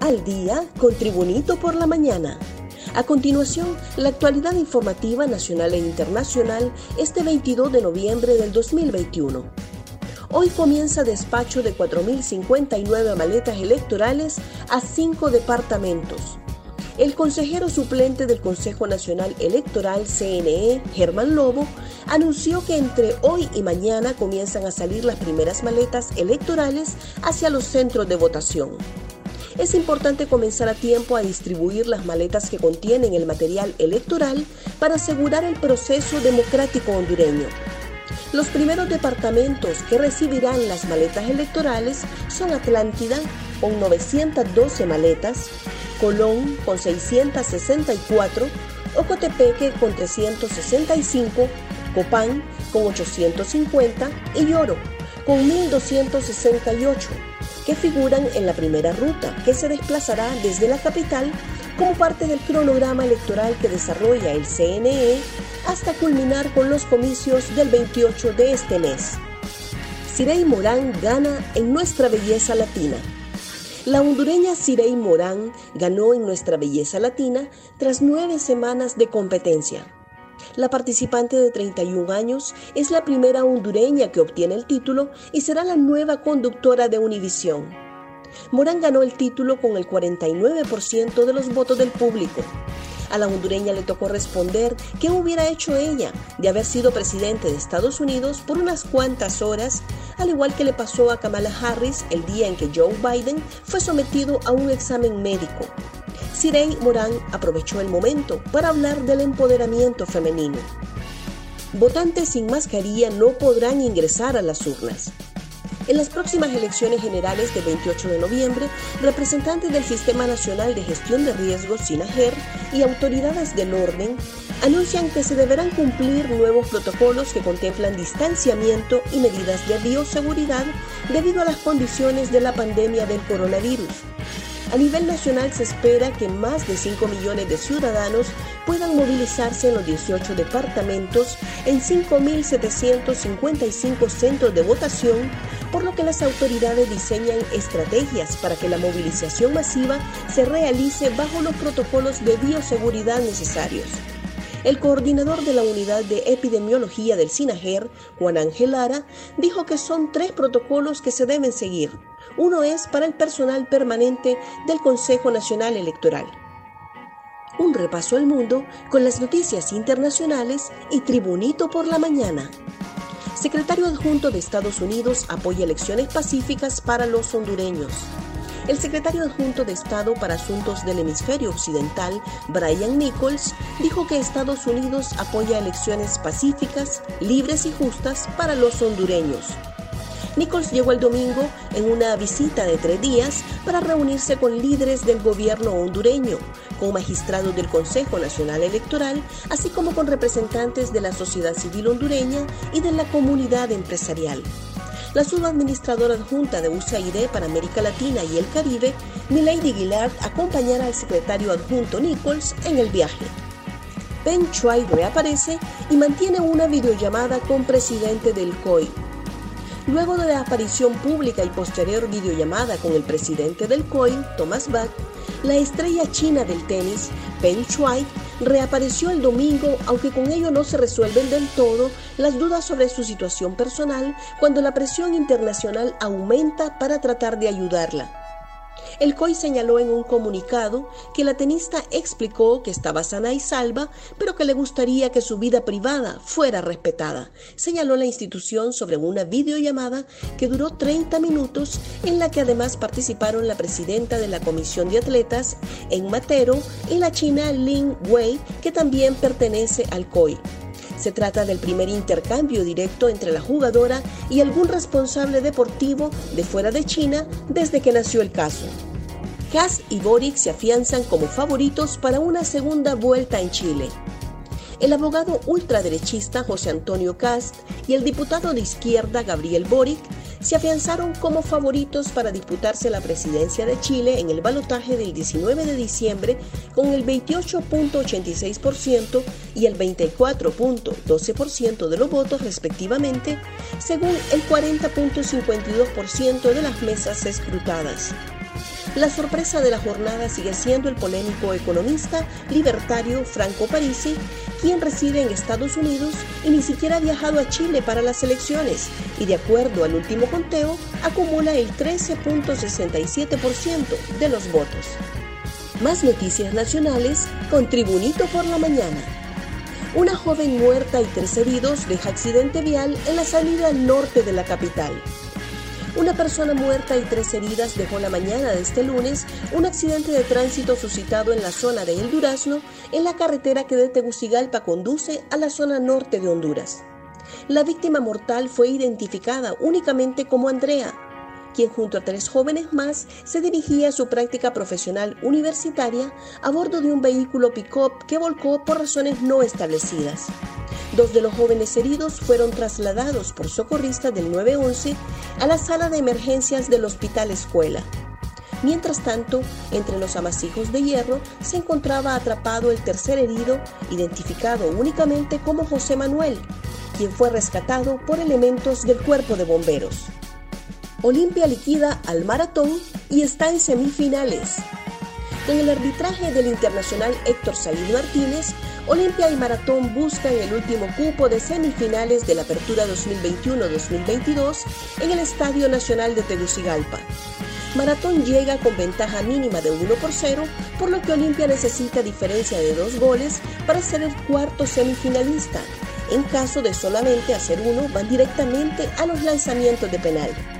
Al día con Tribunito por la mañana. A continuación, la actualidad informativa nacional e internacional este 22 de noviembre del 2021. Hoy comienza despacho de 4.059 maletas electorales a cinco departamentos. El consejero suplente del Consejo Nacional Electoral CNE, Germán Lobo, anunció que entre hoy y mañana comienzan a salir las primeras maletas electorales hacia los centros de votación. Es importante comenzar a tiempo a distribuir las maletas que contienen el material electoral para asegurar el proceso democrático hondureño. Los primeros departamentos que recibirán las maletas electorales son Atlántida, con 912 maletas, Colón, con 664, Ocotepeque, con 365, Copán con 850 y Lloro con 1268, que figuran en la primera ruta, que se desplazará desde la capital como parte del cronograma electoral que desarrolla el CNE hasta culminar con los comicios del 28 de este mes. Cirey Morán gana en Nuestra Belleza Latina. La hondureña Cirey Morán ganó en Nuestra Belleza Latina tras nueve semanas de competencia. La participante de 31 años es la primera hondureña que obtiene el título y será la nueva conductora de Univisión. Morán ganó el título con el 49% de los votos del público. A la hondureña le tocó responder qué hubiera hecho ella de haber sido presidente de Estados Unidos por unas cuantas horas, al igual que le pasó a Kamala Harris el día en que Joe Biden fue sometido a un examen médico. Cirey Morán aprovechó el momento para hablar del empoderamiento femenino. Votantes sin mascarilla no podrán ingresar a las urnas. En las próximas elecciones generales del 28 de noviembre, representantes del Sistema Nacional de Gestión de Riesgos, SINAGER, y autoridades del orden anuncian que se deberán cumplir nuevos protocolos que contemplan distanciamiento y medidas de bioseguridad debido a las condiciones de la pandemia del coronavirus. A nivel nacional se espera que más de 5 millones de ciudadanos puedan movilizarse en los 18 departamentos en 5.755 centros de votación, por lo que las autoridades diseñan estrategias para que la movilización masiva se realice bajo los protocolos de bioseguridad necesarios. El coordinador de la unidad de epidemiología del SINAGER, Juan Ángel Lara, dijo que son tres protocolos que se deben seguir. Uno es para el personal permanente del Consejo Nacional Electoral. Un repaso al mundo con las noticias internacionales y Tribunito por la mañana. Secretario adjunto de Estados Unidos apoya elecciones pacíficas para los hondureños. El secretario adjunto de Estado para Asuntos del Hemisferio Occidental, Brian Nichols, dijo que Estados Unidos apoya elecciones pacíficas, libres y justas para los hondureños. Nichols llegó el domingo en una visita de tres días para reunirse con líderes del gobierno hondureño, con magistrados del Consejo Nacional Electoral, así como con representantes de la sociedad civil hondureña y de la comunidad empresarial. La subadministradora adjunta de USAID para América Latina y el Caribe, Milady Gillard, acompañará al secretario adjunto Nichols en el viaje. Ben Chua reaparece y mantiene una videollamada con presidente del COI. Luego de la aparición pública y posterior videollamada con el presidente del COI, Thomas Bach, la estrella china del tenis, Peng Shuai, reapareció el domingo, aunque con ello no se resuelven del todo las dudas sobre su situación personal cuando la presión internacional aumenta para tratar de ayudarla. El COI señaló en un comunicado que la tenista explicó que estaba sana y salva, pero que le gustaría que su vida privada fuera respetada. Señaló la institución sobre una videollamada que duró 30 minutos, en la que además participaron la presidenta de la Comisión de Atletas en Matero y la china Lin Wei, que también pertenece al COI. Se trata del primer intercambio directo entre la jugadora y algún responsable deportivo de fuera de China desde que nació el caso. Haas y Boric se afianzan como favoritos para una segunda vuelta en Chile. El abogado ultraderechista José Antonio Cast y el diputado de izquierda Gabriel Boric se afianzaron como favoritos para disputarse la presidencia de Chile en el balotaje del 19 de diciembre con el 28.86% y el 24.12% de los votos respectivamente, según el 40.52% de las mesas escrutadas. La sorpresa de la jornada sigue siendo el polémico economista libertario Franco Parisi, quien reside en Estados Unidos y ni siquiera ha viajado a Chile para las elecciones y de acuerdo al último conteo acumula el 13.67% de los votos. Más noticias nacionales con Tribunito por la Mañana. Una joven muerta y tres heridos deja accidente vial en la salida al norte de la capital. Una persona muerta y tres heridas dejó la mañana de este lunes un accidente de tránsito suscitado en la zona de El Durazno, en la carretera que de Tegucigalpa conduce a la zona norte de Honduras. La víctima mortal fue identificada únicamente como Andrea, quien junto a tres jóvenes más se dirigía a su práctica profesional universitaria a bordo de un vehículo pick-up que volcó por razones no establecidas. Dos de los jóvenes heridos fueron trasladados por socorristas del 911 a la sala de emergencias del Hospital Escuela. Mientras tanto, entre los amasijos de hierro se encontraba atrapado el tercer herido, identificado únicamente como José Manuel, quien fue rescatado por elementos del cuerpo de bomberos. Olimpia liquida al maratón y está en semifinales. Con el arbitraje del internacional Héctor Salín Martínez, Olimpia y Maratón buscan el último cupo de semifinales de la Apertura 2021-2022 en el Estadio Nacional de Tegucigalpa. Maratón llega con ventaja mínima de 1 por 0, por lo que Olimpia necesita diferencia de dos goles para ser el cuarto semifinalista. En caso de solamente hacer uno, van directamente a los lanzamientos de penal.